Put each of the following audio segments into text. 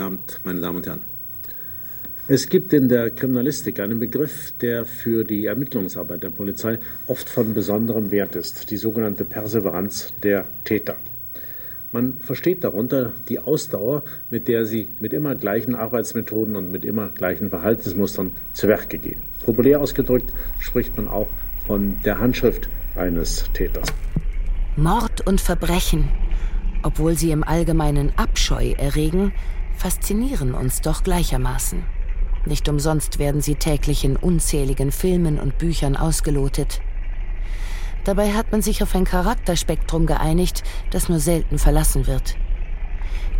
Guten Abend, meine Damen und Herren. Es gibt in der Kriminalistik einen Begriff, der für die Ermittlungsarbeit der Polizei oft von besonderem Wert ist, die sogenannte Perseveranz der Täter. Man versteht darunter die Ausdauer, mit der sie mit immer gleichen Arbeitsmethoden und mit immer gleichen Verhaltensmustern zu Werke gehen. Populär ausgedrückt spricht man auch von der Handschrift eines Täters. Mord und Verbrechen, obwohl sie im Allgemeinen Abscheu erregen, faszinieren uns doch gleichermaßen. Nicht umsonst werden sie täglich in unzähligen Filmen und Büchern ausgelotet. Dabei hat man sich auf ein Charakterspektrum geeinigt, das nur selten verlassen wird.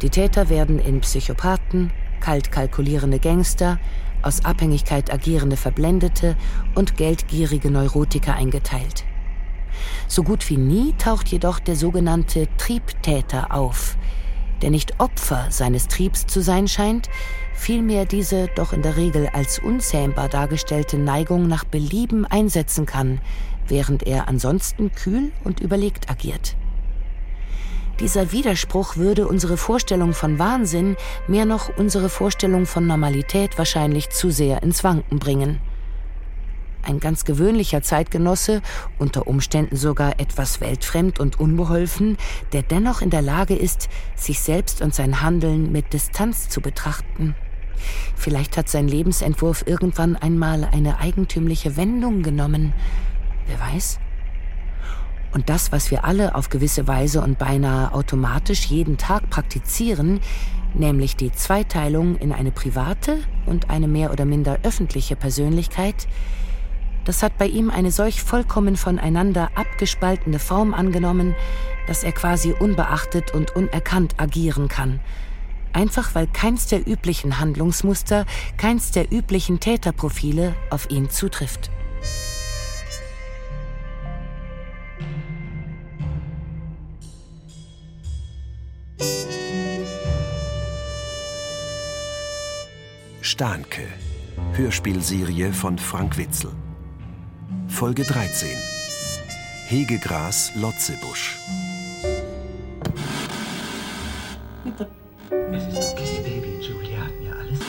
Die Täter werden in Psychopathen, kalt kalkulierende Gangster, aus Abhängigkeit agierende Verblendete und geldgierige Neurotiker eingeteilt. So gut wie nie taucht jedoch der sogenannte Triebtäter auf, der nicht Opfer seines Triebs zu sein scheint, vielmehr diese doch in der Regel als unzähmbar dargestellte Neigung nach Belieben einsetzen kann, während er ansonsten kühl und überlegt agiert. Dieser Widerspruch würde unsere Vorstellung von Wahnsinn, mehr noch unsere Vorstellung von Normalität wahrscheinlich zu sehr ins Wanken bringen. Ein ganz gewöhnlicher Zeitgenosse, unter Umständen sogar etwas weltfremd und unbeholfen, der dennoch in der Lage ist, sich selbst und sein Handeln mit Distanz zu betrachten. Vielleicht hat sein Lebensentwurf irgendwann einmal eine eigentümliche Wendung genommen. Wer weiß? Und das, was wir alle auf gewisse Weise und beinahe automatisch jeden Tag praktizieren, nämlich die Zweiteilung in eine private und eine mehr oder minder öffentliche Persönlichkeit, das hat bei ihm eine solch vollkommen voneinander abgespaltene Form angenommen, dass er quasi unbeachtet und unerkannt agieren kann. Einfach weil keins der üblichen Handlungsmuster, keins der üblichen Täterprofile auf ihn zutrifft. Stahnke, Hörspielserie von Frank Witzel. Folge 13. Hegegras Lotzebusch. Es ist okay, Baby. Julia hat mir alles.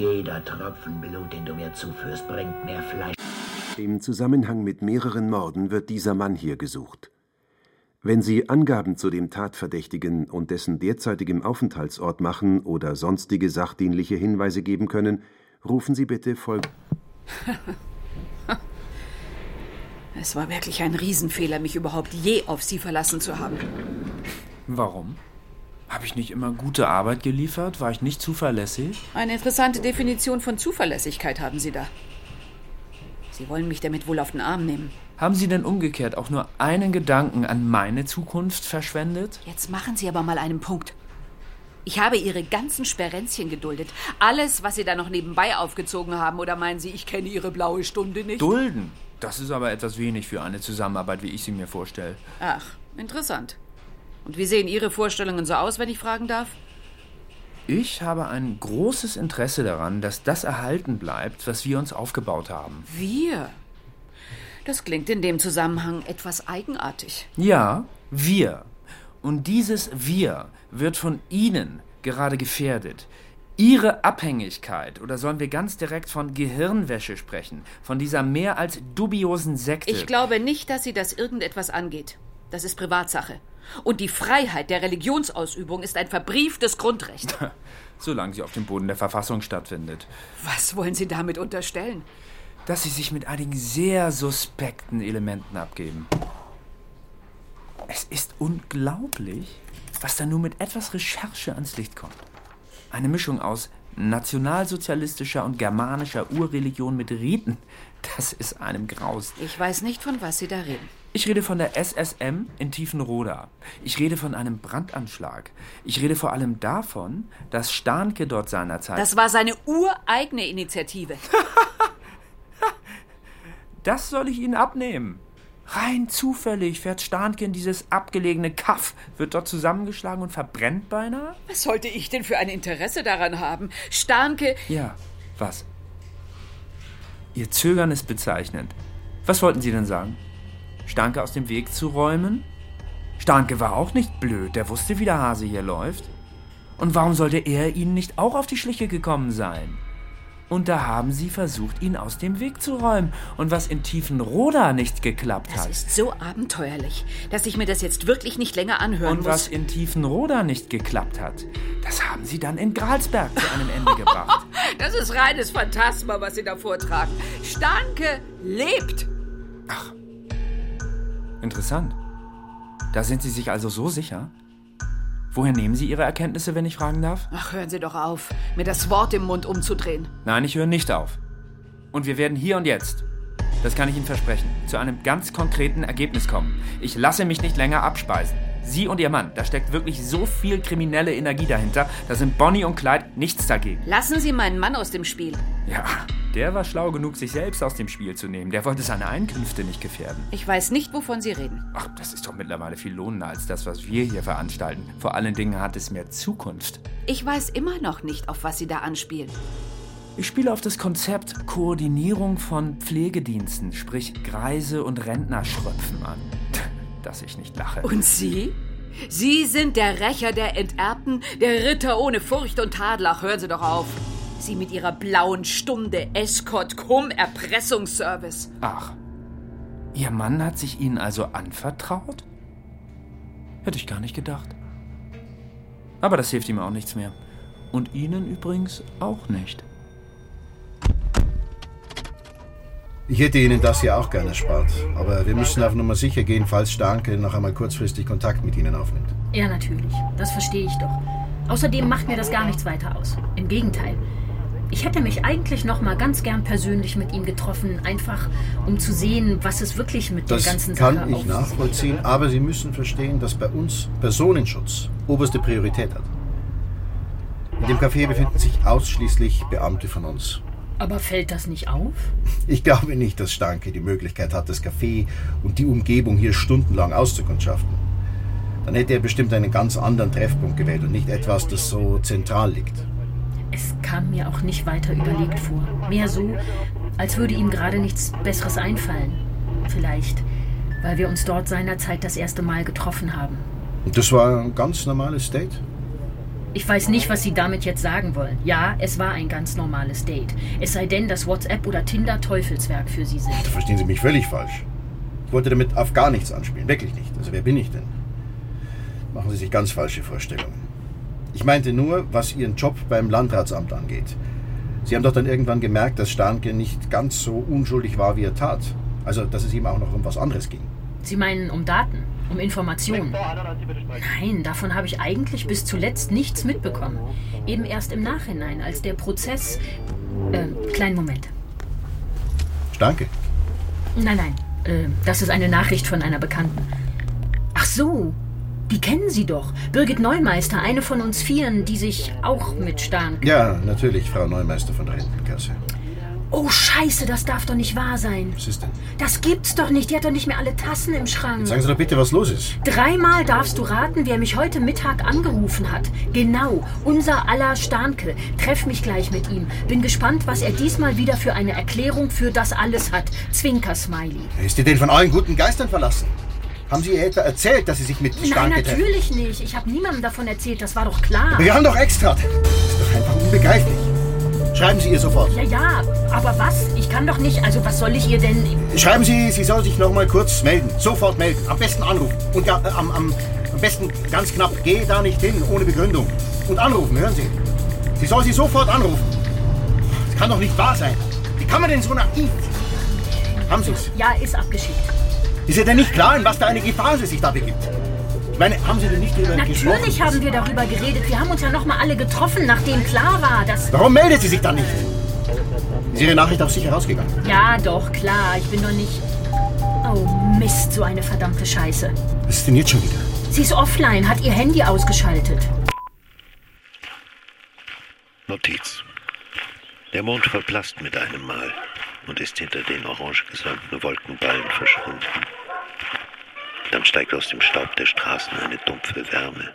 Jeder Tropfen Blut, den du mir zuführst, bringt mehr Fleisch. Im Zusammenhang mit mehreren Morden wird dieser Mann hier gesucht. Wenn Sie Angaben zu dem Tatverdächtigen und dessen derzeitigem Aufenthaltsort machen oder sonstige sachdienliche Hinweise geben können, rufen Sie bitte Folge. Es war wirklich ein Riesenfehler, mich überhaupt je auf Sie verlassen zu haben. Warum? Habe ich nicht immer gute Arbeit geliefert? War ich nicht zuverlässig? Eine interessante Definition von Zuverlässigkeit haben Sie da. Sie wollen mich damit wohl auf den Arm nehmen. Haben Sie denn umgekehrt auch nur einen Gedanken an meine Zukunft verschwendet? Jetzt machen Sie aber mal einen Punkt. Ich habe Ihre ganzen Sperenzchen geduldet. Alles, was Sie da noch nebenbei aufgezogen haben. Oder meinen Sie, ich kenne Ihre blaue Stunde nicht? Dulden? Das ist aber etwas wenig für eine Zusammenarbeit, wie ich sie mir vorstelle. Ach, interessant. Und wie sehen Ihre Vorstellungen so aus, wenn ich fragen darf? Ich habe ein großes Interesse daran, dass das erhalten bleibt, was wir uns aufgebaut haben. Wir? Das klingt in dem Zusammenhang etwas eigenartig. Ja, wir. Und dieses Wir wird von Ihnen gerade gefährdet. Ihre Abhängigkeit, oder sollen wir ganz direkt von Gehirnwäsche sprechen, von dieser mehr als dubiosen Sekte? Ich glaube nicht, dass Sie das irgendetwas angeht. Das ist Privatsache. Und die Freiheit der Religionsausübung ist ein verbrieftes Grundrecht. Solange sie auf dem Boden der Verfassung stattfindet. Was wollen Sie damit unterstellen? Dass sie sich mit einigen sehr suspekten Elementen abgeben. Es ist unglaublich, was da nur mit etwas Recherche ans Licht kommt. Eine Mischung aus nationalsozialistischer und germanischer Urreligion mit Riten. Das ist einem Graus. Ich weiß nicht, von was Sie da reden. Ich rede von der SSM in Tiefenroda. Ich rede von einem Brandanschlag. Ich rede vor allem davon, dass Stahnke dort seinerzeit. Das war seine ureigene Initiative. das soll ich Ihnen abnehmen. Rein zufällig fährt Stahnke in dieses abgelegene Kaff, wird dort zusammengeschlagen und verbrennt beinahe? Was sollte ich denn für ein Interesse daran haben? Stahnke. Ja, was? Ihr Zögern ist bezeichnend. Was wollten Sie denn sagen? Stahnke aus dem Weg zu räumen? Stahnke war auch nicht blöd, der wusste, wie der Hase hier läuft. Und warum sollte er Ihnen nicht auch auf die Schliche gekommen sein? Und da haben Sie versucht, ihn aus dem Weg zu räumen. Und was in Tiefenroda nicht geklappt Das hat. ist so abenteuerlich, dass ich mir das jetzt wirklich nicht länger anhören Und muss. was in Tiefenroda nicht geklappt hat, das haben Sie dann in Gralsberg zu einem Ende gebracht. Das ist reines Phantasma, was Sie da vortragen. Stanke lebt. Interessant. Da sind Sie sich also so sicher? Woher nehmen Sie Ihre Erkenntnisse, wenn ich fragen darf? Ach, hören Sie doch auf, mir das Wort im Mund umzudrehen. Nein, ich höre nicht auf. Und wir werden hier und jetzt, das kann ich Ihnen versprechen, zu einem ganz konkreten Ergebnis kommen. Ich lasse mich nicht länger abspeisen. Sie und Ihr Mann, da steckt wirklich so viel kriminelle Energie dahinter, da sind Bonnie und Clyde nichts dagegen. Lassen Sie meinen Mann aus dem Spiel. Ja, der war schlau genug, sich selbst aus dem Spiel zu nehmen. Der wollte seine Einkünfte nicht gefährden. Ich weiß nicht, wovon Sie reden. Ach, das ist doch mittlerweile viel lohnender als das, was wir hier veranstalten. Vor allen Dingen hat es mehr Zukunft. Ich weiß immer noch nicht, auf was Sie da anspielen. Ich spiele auf das Konzept Koordinierung von Pflegediensten, sprich Greise und Rentner schröpfen an. Dass ich nicht lache. Und Sie? Sie sind der Rächer der Enterbten, der Ritter ohne Furcht und Tadel. Ach, hören Sie doch auf. Sie mit Ihrer blauen Stunde, Escort, Cum, Erpressungsservice. Ach, Ihr Mann hat sich Ihnen also anvertraut? Hätte ich gar nicht gedacht. Aber das hilft ihm auch nichts mehr. Und Ihnen übrigens auch nicht. Ich hätte Ihnen das ja auch gerne erspart. Aber wir müssen auf Nummer sicher gehen, falls Starke noch einmal kurzfristig Kontakt mit Ihnen aufnimmt. Ja, natürlich. Das verstehe ich doch. Außerdem macht mir das gar nichts weiter aus. Im Gegenteil. Ich hätte mich eigentlich noch mal ganz gern persönlich mit ihm getroffen, einfach um zu sehen, was es wirklich mit Das der ganzen Sache kann ich auf sich nachvollziehen, aber Sie müssen verstehen, dass bei uns Personenschutz oberste Priorität hat. In dem Café befinden sich ausschließlich Beamte von uns. Aber fällt das nicht auf? Ich glaube nicht, dass Stanke die Möglichkeit hat, das Café und die Umgebung hier stundenlang auszukundschaften. Dann hätte er bestimmt einen ganz anderen Treffpunkt gewählt und nicht etwas, das so zentral liegt. Es kam mir auch nicht weiter überlegt vor. Mehr so, als würde ihm gerade nichts Besseres einfallen. Vielleicht, weil wir uns dort seinerzeit das erste Mal getroffen haben. Und das war ein ganz normales Date? Ich weiß nicht, was Sie damit jetzt sagen wollen. Ja, es war ein ganz normales Date. Es sei denn, dass WhatsApp oder Tinder Teufelswerk für Sie sind. Da verstehen Sie mich völlig falsch. Ich wollte damit auf gar nichts anspielen. Wirklich nicht. Also wer bin ich denn? Machen Sie sich ganz falsche Vorstellungen. Ich meinte nur, was Ihren Job beim Landratsamt angeht. Sie haben doch dann irgendwann gemerkt, dass Starnke nicht ganz so unschuldig war, wie er tat. Also, dass es ihm auch noch um was anderes ging. Sie meinen um Daten, um Informationen? Nein, davon habe ich eigentlich bis zuletzt nichts mitbekommen. Eben erst im Nachhinein, als der Prozess. Äh, kleinen Moment. Starnke? Nein, nein, äh, das ist eine Nachricht von einer Bekannten. Ach so, die kennen Sie doch. Birgit Neumeister, eine von uns Vieren, die sich auch mit Starn. Ja, natürlich, Frau Neumeister von der Rentenkasse. Oh, Scheiße, das darf doch nicht wahr sein. Was ist denn? Das gibt's doch nicht. Die hat doch nicht mehr alle Tassen im Schrank. Sagen Sie doch bitte, was los ist. Dreimal darfst du raten, wer mich heute Mittag angerufen hat. Genau, unser aller Starnke. Treff mich gleich mit ihm. Bin gespannt, was er diesmal wieder für eine Erklärung für das alles hat. Zwinker-Smiley. Ist die denn von allen guten Geistern verlassen? Haben Sie ihr etwa erzählt, dass Sie sich mit Nein, Starnke treffen? natürlich nicht. Ich habe niemandem davon erzählt. Das war doch klar. Wir haben doch extra. Das ist doch einfach unbegreiflich. Schreiben Sie ihr sofort. Ja, ja, aber was? Ich kann doch nicht. Also, was soll ich ihr denn. Schreiben Sie, sie soll sich noch mal kurz melden. Sofort melden. Am besten anrufen. Und ja, äh, am, am, am besten ganz knapp. Geh da nicht hin, ohne Begründung. Und anrufen, hören Sie. Sie soll sie sofort anrufen. Das kann doch nicht wahr sein. Wie kann man denn so naiv? Haben Sie es? Ja, ist abgeschickt. Ist ihr denn nicht klar, in was für eine Gefahr sie sich da begibt? Ich meine, haben Sie denn nicht darüber gesprochen? Natürlich haben wir darüber geredet. Wir haben uns ja noch mal alle getroffen, nachdem klar war, dass. Warum meldet sie sich dann nicht? Ist Ihre Nachricht auch sicher rausgegangen? Ja, doch, klar. Ich bin doch nicht. Oh, Mist, so eine verdammte Scheiße. Was ist denn jetzt schon wieder? Sie ist offline, hat ihr Handy ausgeschaltet. Notiz. Der Mond verblasst mit einem Mal und ist hinter den orange gesäumten Wolkenballen verschwunden. Dann steigt aus dem Staub der Straßen eine dumpfe Wärme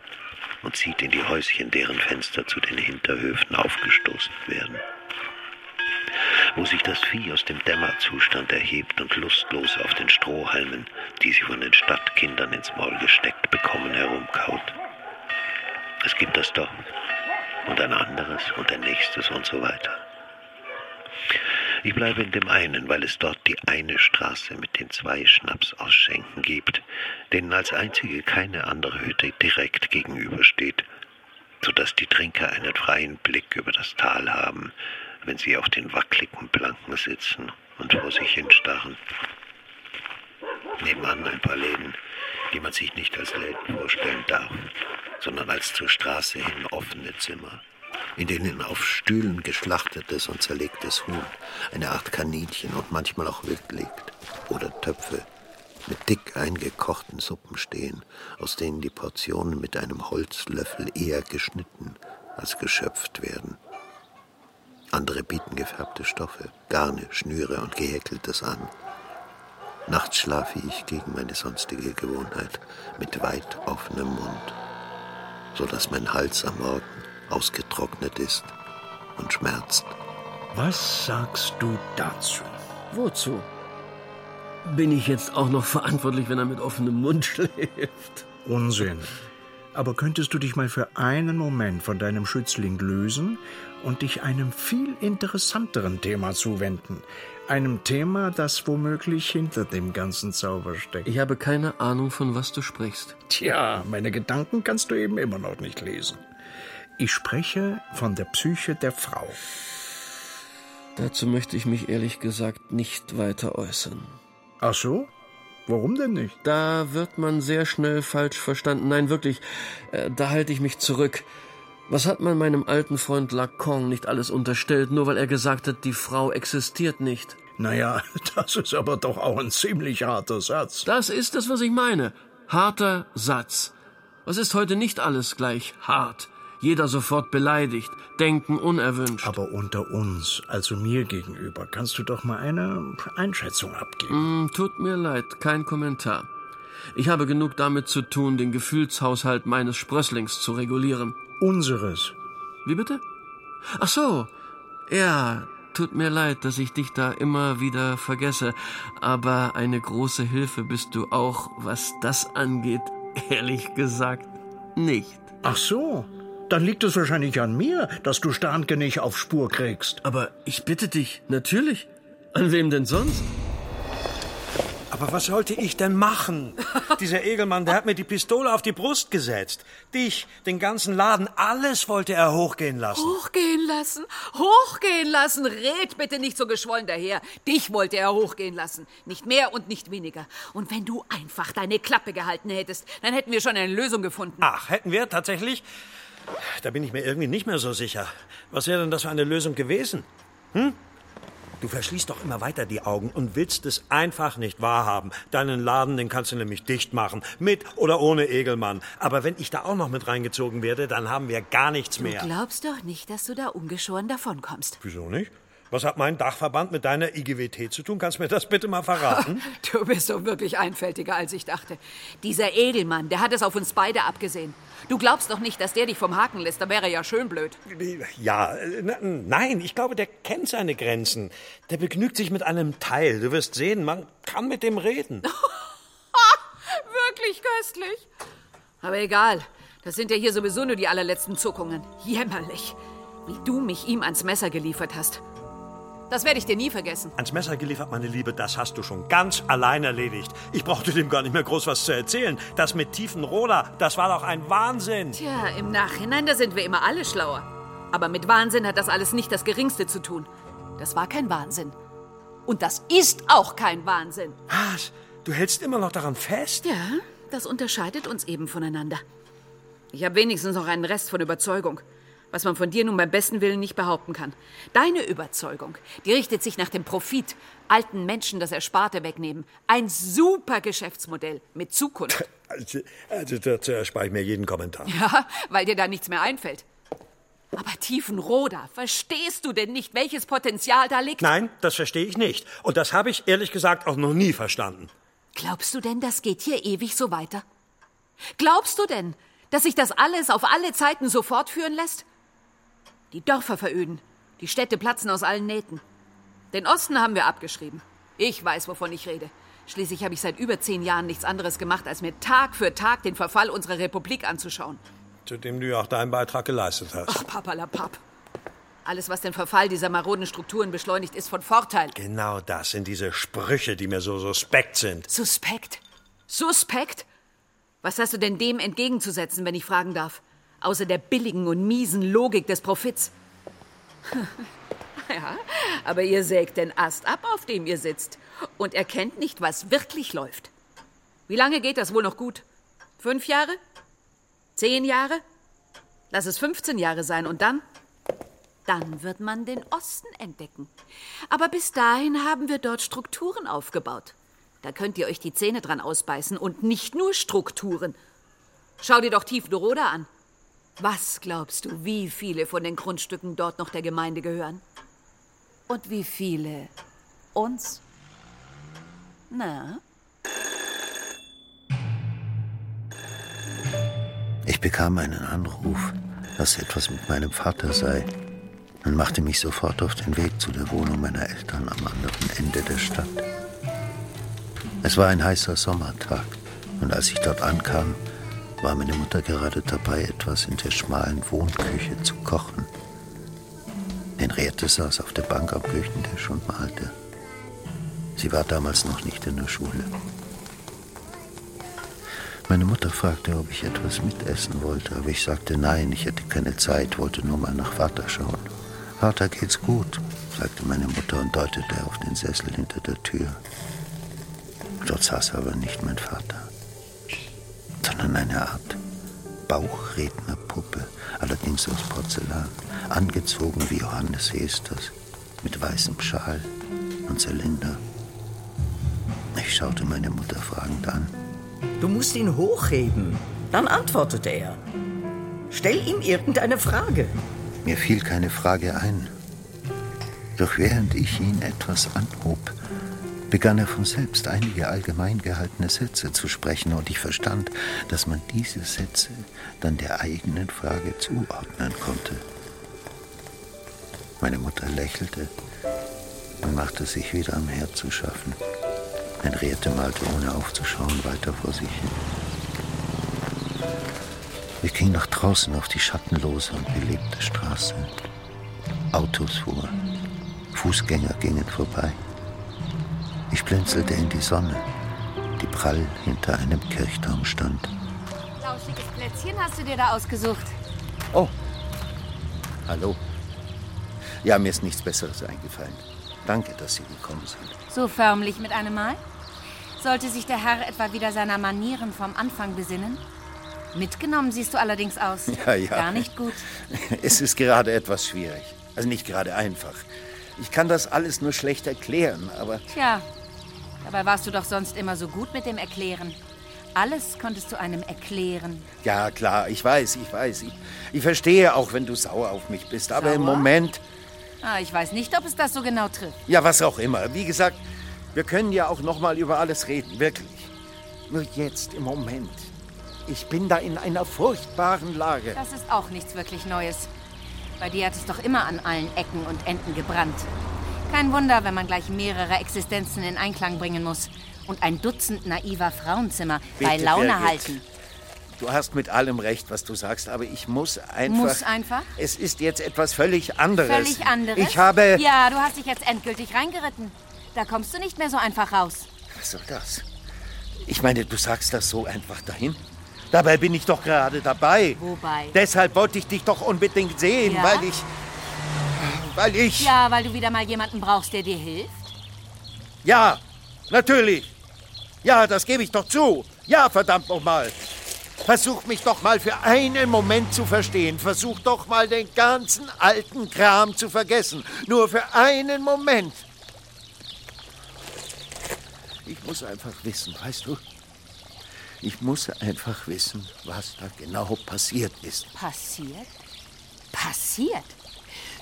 und zieht in die Häuschen, deren Fenster zu den Hinterhöfen aufgestoßen werden. Wo sich das Vieh aus dem Dämmerzustand erhebt und lustlos auf den Strohhalmen, die sie von den Stadtkindern ins Maul gesteckt bekommen, herumkaut. Es gibt das Dorf, und ein anderes und ein nächstes und so weiter. Ich bleibe in dem einen, weil es dort die eine Straße mit den zwei Schnapsausschenken gibt, denen als einzige keine andere Hütte direkt gegenübersteht, so dass die Trinker einen freien Blick über das Tal haben, wenn sie auf den wackligen Planken sitzen und vor sich hinstarren. Nebenan ein paar Läden, die man sich nicht als Läden vorstellen darf, sondern als zur Straße hin offene Zimmer in denen auf Stühlen geschlachtetes und zerlegtes Huhn, eine Art Kaninchen und manchmal auch Wild liegt, oder Töpfe mit dick eingekochten Suppen stehen, aus denen die Portionen mit einem Holzlöffel eher geschnitten als geschöpft werden. Andere bieten gefärbte Stoffe, Garne, Schnüre und Gehäkeltes an. Nachts schlafe ich gegen meine sonstige Gewohnheit mit weit offenem Mund, so dass mein Hals am Morgen ausgetrocknet ist und schmerzt. Was sagst du dazu? Wozu? Bin ich jetzt auch noch verantwortlich, wenn er mit offenem Mund schläft? Unsinn. Aber könntest du dich mal für einen Moment von deinem Schützling lösen und dich einem viel interessanteren Thema zuwenden? Einem Thema, das womöglich hinter dem ganzen Zauber steckt. Ich habe keine Ahnung, von was du sprichst. Tja, meine Gedanken kannst du eben immer noch nicht lesen. Ich spreche von der Psyche der Frau. Dazu möchte ich mich ehrlich gesagt nicht weiter äußern. Ach so? Warum denn nicht? Da wird man sehr schnell falsch verstanden. Nein, wirklich, äh, da halte ich mich zurück. Was hat man meinem alten Freund Lacan nicht alles unterstellt, nur weil er gesagt hat, die Frau existiert nicht? Naja, das ist aber doch auch ein ziemlich harter Satz. Das ist es, was ich meine. Harter Satz. Was ist heute nicht alles gleich hart? Jeder sofort beleidigt, denken unerwünscht. Aber unter uns, also mir gegenüber, kannst du doch mal eine Einschätzung abgeben. Mm, tut mir leid, kein Kommentar. Ich habe genug damit zu tun, den Gefühlshaushalt meines Sprösslings zu regulieren. Unseres. Wie bitte? Ach so. Ja, tut mir leid, dass ich dich da immer wieder vergesse, aber eine große Hilfe bist du auch, was das angeht, ehrlich gesagt, nicht. Ach so. Dann liegt es wahrscheinlich an mir, dass du Starnke nicht auf Spur kriegst. Aber ich bitte dich, natürlich. An wem denn sonst? Aber was sollte ich denn machen? Dieser Egelmann, der hat mir die Pistole auf die Brust gesetzt. Dich, den ganzen Laden, alles wollte er hochgehen lassen. Hochgehen lassen? Hochgehen lassen? Red bitte nicht so geschwollen daher. Dich wollte er hochgehen lassen. Nicht mehr und nicht weniger. Und wenn du einfach deine Klappe gehalten hättest, dann hätten wir schon eine Lösung gefunden. Ach, hätten wir tatsächlich? Da bin ich mir irgendwie nicht mehr so sicher. Was wäre denn das für eine Lösung gewesen? Hm? Du verschließt doch immer weiter die Augen und willst es einfach nicht wahrhaben. Deinen Laden, den kannst du nämlich dicht machen. Mit oder ohne Egelmann. Aber wenn ich da auch noch mit reingezogen werde, dann haben wir gar nichts mehr. Du glaubst doch nicht, dass du da ungeschoren davonkommst. Wieso nicht? Was hat mein Dachverband mit deiner IGWT zu tun? Kannst du mir das bitte mal verraten? du bist doch wirklich einfältiger, als ich dachte. Dieser Edelmann, der hat es auf uns beide abgesehen. Du glaubst doch nicht, dass der dich vom Haken lässt, da wäre ja schön blöd. Ja, nein, ich glaube, der kennt seine Grenzen. Der begnügt sich mit einem Teil. Du wirst sehen, man kann mit dem reden. wirklich köstlich. Aber egal, das sind ja hier sowieso nur die allerletzten Zuckungen. Jämmerlich, wie du mich ihm ans Messer geliefert hast. Das werde ich dir nie vergessen. Ans Messer geliefert, meine Liebe, das hast du schon ganz allein erledigt. Ich brauchte dem gar nicht mehr groß was zu erzählen. Das mit Tiefenroda, das war doch ein Wahnsinn. Tja, im Nachhinein, da sind wir immer alle schlauer. Aber mit Wahnsinn hat das alles nicht das Geringste zu tun. Das war kein Wahnsinn. Und das ist auch kein Wahnsinn. Was? Du hältst immer noch daran fest? Ja, das unterscheidet uns eben voneinander. Ich habe wenigstens noch einen Rest von Überzeugung was man von dir nun beim besten Willen nicht behaupten kann. Deine Überzeugung, die richtet sich nach dem Profit, alten Menschen das Ersparte wegnehmen. Ein super Geschäftsmodell mit Zukunft. Also, also dazu erspare ich mir jeden Kommentar. Ja, weil dir da nichts mehr einfällt. Aber Tiefenroda, verstehst du denn nicht, welches Potenzial da liegt? Nein, das verstehe ich nicht. Und das habe ich ehrlich gesagt auch noch nie verstanden. Glaubst du denn, das geht hier ewig so weiter? Glaubst du denn, dass sich das alles auf alle Zeiten so fortführen lässt? Die Dörfer veröden. Die Städte platzen aus allen Nähten. Den Osten haben wir abgeschrieben. Ich weiß, wovon ich rede. Schließlich habe ich seit über zehn Jahren nichts anderes gemacht, als mir Tag für Tag den Verfall unserer Republik anzuschauen. zu dem du ja auch deinen Beitrag geleistet hast. Ach, papalapap. Alles, was den Verfall dieser maroden Strukturen beschleunigt, ist von Vorteil. Genau das sind diese Sprüche, die mir so suspekt sind. Suspekt? Suspekt? Was hast du denn dem entgegenzusetzen, wenn ich fragen darf? Außer der billigen und miesen Logik des Profits. ja, aber ihr sägt den Ast ab, auf dem ihr sitzt. Und erkennt nicht, was wirklich läuft. Wie lange geht das wohl noch gut? Fünf Jahre? Zehn Jahre? Lass es 15 Jahre sein und dann? Dann wird man den Osten entdecken. Aber bis dahin haben wir dort Strukturen aufgebaut. Da könnt ihr euch die Zähne dran ausbeißen und nicht nur Strukturen. Schau dir doch Tiefdoroda an. Was glaubst du, wie viele von den Grundstücken dort noch der Gemeinde gehören? Und wie viele uns? Na? Ich bekam einen Anruf, dass etwas mit meinem Vater sei und machte mich sofort auf den Weg zu der Wohnung meiner Eltern am anderen Ende der Stadt. Es war ein heißer Sommertag und als ich dort ankam, war meine Mutter gerade dabei, etwas in der schmalen Wohnküche zu kochen. Henriette saß auf der Bank am Küchentisch und malte. Sie war damals noch nicht in der Schule. Meine Mutter fragte, ob ich etwas mitessen wollte, aber ich sagte nein, ich hätte keine Zeit, wollte nur mal nach Vater schauen. Vater geht's gut, sagte meine Mutter und deutete auf den Sessel hinter der Tür. Dort saß aber nicht mein Vater, sondern eine Art Bauchrednerpuppe, allerdings aus Porzellan, angezogen wie Johannes Hesters, mit weißem Schal und Zylinder. Ich schaute meine Mutter fragend an. Du musst ihn hochheben. Dann antwortete er. Stell ihm irgendeine Frage. Mir fiel keine Frage ein. Doch während ich ihn etwas anhob, begann er von selbst einige allgemein gehaltene Sätze zu sprechen und ich verstand, dass man diese Sätze dann der eigenen Frage zuordnen konnte. Meine Mutter lächelte und machte sich wieder am Herd zu schaffen. Henriette malte ohne aufzuschauen weiter vor sich hin. Ich ging nach draußen auf die schattenlose und belebte Straße. Autos fuhren, Fußgänger gingen vorbei. Ich blinzelte in die Sonne, die prall hinter einem Kirchturm stand. Lauschiges Plätzchen hast du dir da ausgesucht. Oh, hallo. Ja, mir ist nichts Besseres eingefallen. Danke, dass Sie gekommen sind. So förmlich mit einem Mal? Sollte sich der Herr etwa wieder seiner Manieren vom Anfang besinnen? Mitgenommen siehst du allerdings aus. Ja, ja. Gar nicht gut. Es ist gerade etwas schwierig. Also nicht gerade einfach. Ich kann das alles nur schlecht erklären, aber Tja, dabei warst du doch sonst immer so gut mit dem Erklären. Alles konntest du einem erklären. ja, klar, ich weiß, ich weiß. Ich, ich verstehe auch, wenn du sauer auf mich bist, aber im Sauer? Moment, Ah, ich weiß nicht, ob es das so genau trifft. ja, was auch immer. Wie gesagt, wir können ja auch noch mal über alles reden, wirklich. Nur jetzt im Moment. Ich bin da in einer furchtbaren Lage. Das ist auch nichts wirklich Neues. Bei dir hat es doch immer an allen Ecken und Enden gebrannt. Kein Wunder, wenn man gleich mehrere Existenzen in Einklang bringen muss und ein Dutzend naiver Frauenzimmer bei Bitte, Laune Birgit. halten. Du hast mit allem recht, was du sagst, aber ich muss einfach. Muss einfach? Es ist jetzt etwas völlig anderes. Völlig anderes? Ich habe. Ja, du hast dich jetzt endgültig reingeritten. Da kommst du nicht mehr so einfach raus. Was soll das? Ich meine, du sagst das so einfach dahin. Dabei bin ich doch gerade dabei. Wobei? Deshalb wollte ich dich doch unbedingt sehen, Ja? weil ich. Weil ich. Ja, weil du wieder mal jemanden brauchst, der dir hilft. Ja, natürlich. Ja, das gebe ich doch zu. Ja, verdammt nochmal. Versuch mich doch mal für einen Moment zu verstehen. Versuch doch mal den ganzen alten Kram zu vergessen. Nur für einen Moment. Ich muss einfach wissen, weißt du? Ich muss einfach wissen, was da genau passiert ist. Passiert? Passiert?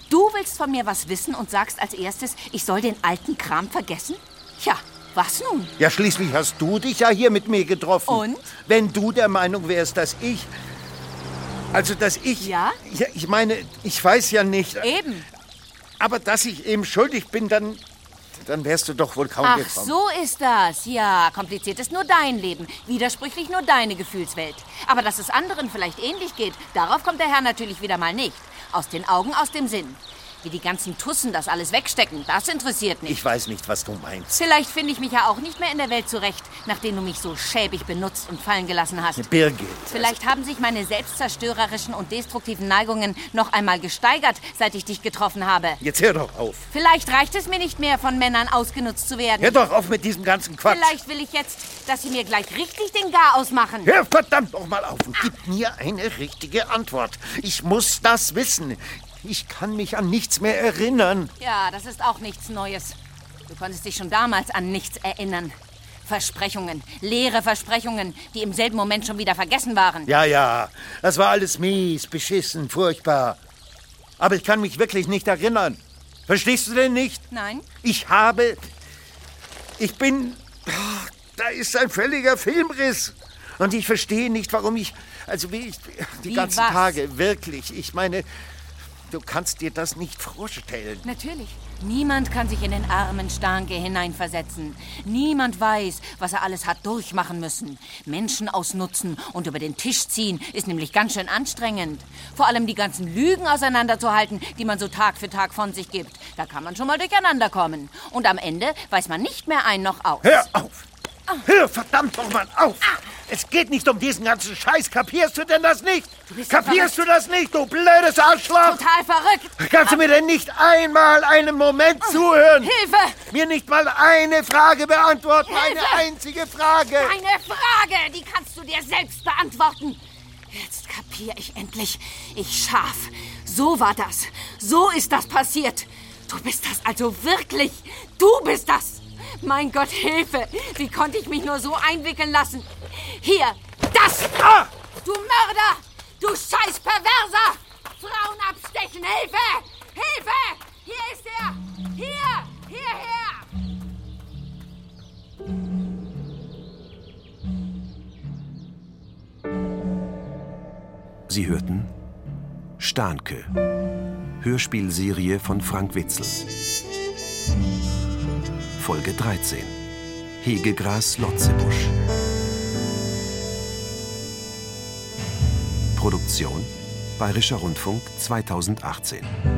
Du willst von mir was wissen und sagst als erstes, ich soll den alten Kram vergessen? Tja, was nun? Ja, schließlich hast du dich ja hier mit mir getroffen. Und? Wenn du der Meinung wärst, dass ich. Also, dass ich. Ja? Ja, ich meine, ich weiß ja nicht. Eben. Aber dass ich eben schuldig bin, dann. dann wärst du doch wohl kaum Ach, gekommen. so ist das. Ja, kompliziert ist nur dein Leben. Widersprüchlich nur deine Gefühlswelt. Aber dass es anderen vielleicht ähnlich geht, darauf kommt der Herr natürlich wieder mal nicht. Aus den Augen, aus dem Sinn. Wie die ganzen Tussen das alles wegstecken, das interessiert nicht. Ich weiß nicht, was du meinst. Vielleicht finde ich mich ja auch nicht mehr in der Welt zurecht, nachdem du mich so schäbig benutzt und fallen gelassen hast. Birgit. Vielleicht haben sich meine selbstzerstörerischen und destruktiven Neigungen noch einmal gesteigert, seit ich dich getroffen habe. Jetzt hör doch auf. Vielleicht reicht es mir nicht mehr, von Männern ausgenutzt zu werden. Hör doch auf mit diesem ganzen Quatsch. Vielleicht will ich jetzt, dass sie mir gleich richtig den Garaus machen. Hör verdammt noch mal auf und gib mir eine richtige Antwort. Ich muss das wissen. Ich kann mich an nichts mehr erinnern. Ja, das ist auch nichts Neues. Du konntest dich schon damals an nichts erinnern. Versprechungen, leere Versprechungen, die im selben Moment schon wieder vergessen waren. Ja, ja, das war alles mies, beschissen, furchtbar. Aber ich kann mich wirklich nicht erinnern. Verstehst du denn nicht? Nein. Ich habe. Ich bin. Da ist ein völliger Filmriss. Und ich verstehe nicht, warum ich. Also wie ich. Die Wie ganzen was? Tage, wirklich. Ich meine, du kannst dir das nicht vorstellen. Natürlich. Niemand kann sich in den armen Starnke hineinversetzen. Niemand weiß, was er alles hat durchmachen müssen. Menschen ausnutzen und über den Tisch ziehen ist nämlich ganz schön anstrengend. Vor allem die ganzen Lügen auseinanderzuhalten, die man so Tag für Tag von sich gibt. Da kann man schon mal durcheinander kommen. Und am Ende weiß man nicht mehr ein noch aus. Hör auf! Hör verdammt noch mal auf! Es geht nicht um diesen ganzen Scheiß. Kapierst du denn das nicht? Kapierst du das nicht, du blödes Arschloch? Total verrückt! Kannst du mir denn nicht einmal einen Moment zuhören? Hilfe! Mir nicht mal eine Frage beantworten, Hilfe! eine einzige Frage. Eine Frage, die kannst du dir selbst beantworten. Jetzt kapier ich endlich. Ich Schaf. So war das. So ist das passiert. Du bist das also wirklich. Du bist das. Mein Gott, Hilfe. Wie konnte ich mich nur so einwickeln lassen? Hier, das. Du Mörder. Du scheiß Perverser. Frauen abstechen. Hilfe. Hilfe. Hier ist er. Hier. Hierher. Sie hörten Starnke, Hörspielserie von Frank Witzel. Folge 13 Hegegras Lotzebusch. Produktion Bayerischer Rundfunk 2018.